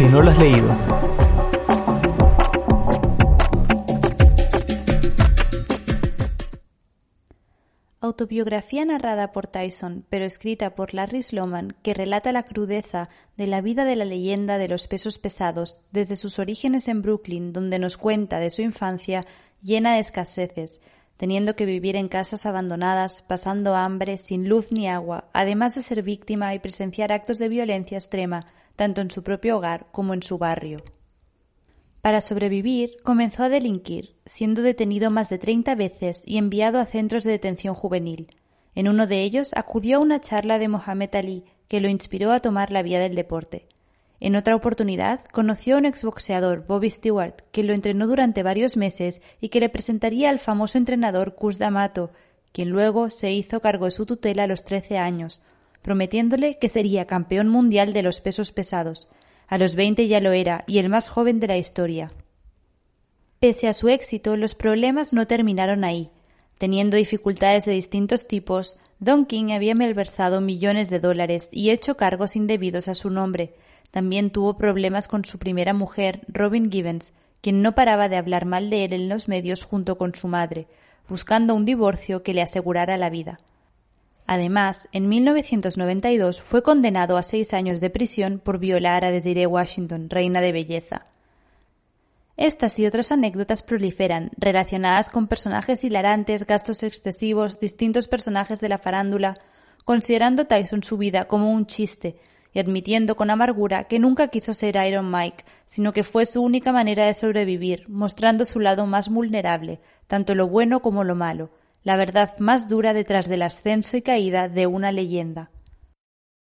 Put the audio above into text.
Si no lo has leído. Autobiografía narrada por Tyson, pero escrita por Larry Sloman, que relata la crudeza de la vida de la leyenda de los pesos pesados, desde sus orígenes en Brooklyn, donde nos cuenta de su infancia llena de escaseces, teniendo que vivir en casas abandonadas, pasando hambre, sin luz ni agua, además de ser víctima y presenciar actos de violencia extrema, tanto en su propio hogar como en su barrio. Para sobrevivir, comenzó a delinquir, siendo detenido más de treinta veces y enviado a centros de detención juvenil. En uno de ellos acudió a una charla de Mohamed Ali, que lo inspiró a tomar la vía del deporte. En otra oportunidad, conoció a un exboxeador, Bobby Stewart, que lo entrenó durante varios meses y que le presentaría al famoso entrenador Cus D'Amato, quien luego se hizo cargo de su tutela a los trece años, prometiéndole que sería campeón mundial de los pesos pesados. A los veinte ya lo era, y el más joven de la historia. Pese a su éxito, los problemas no terminaron ahí. Teniendo dificultades de distintos tipos, Don King había malversado millones de dólares y hecho cargos indebidos a su nombre, también tuvo problemas con su primera mujer, Robin Gibbons, quien no paraba de hablar mal de él en los medios junto con su madre, buscando un divorcio que le asegurara la vida. Además, en 1992 fue condenado a seis años de prisión por violar a Desiree Washington, reina de belleza. Estas y otras anécdotas proliferan, relacionadas con personajes hilarantes, gastos excesivos, distintos personajes de la farándula, considerando Tyson su vida como un chiste, y admitiendo con amargura que nunca quiso ser Iron Mike, sino que fue su única manera de sobrevivir, mostrando su lado más vulnerable, tanto lo bueno como lo malo, la verdad más dura detrás del ascenso y caída de una leyenda.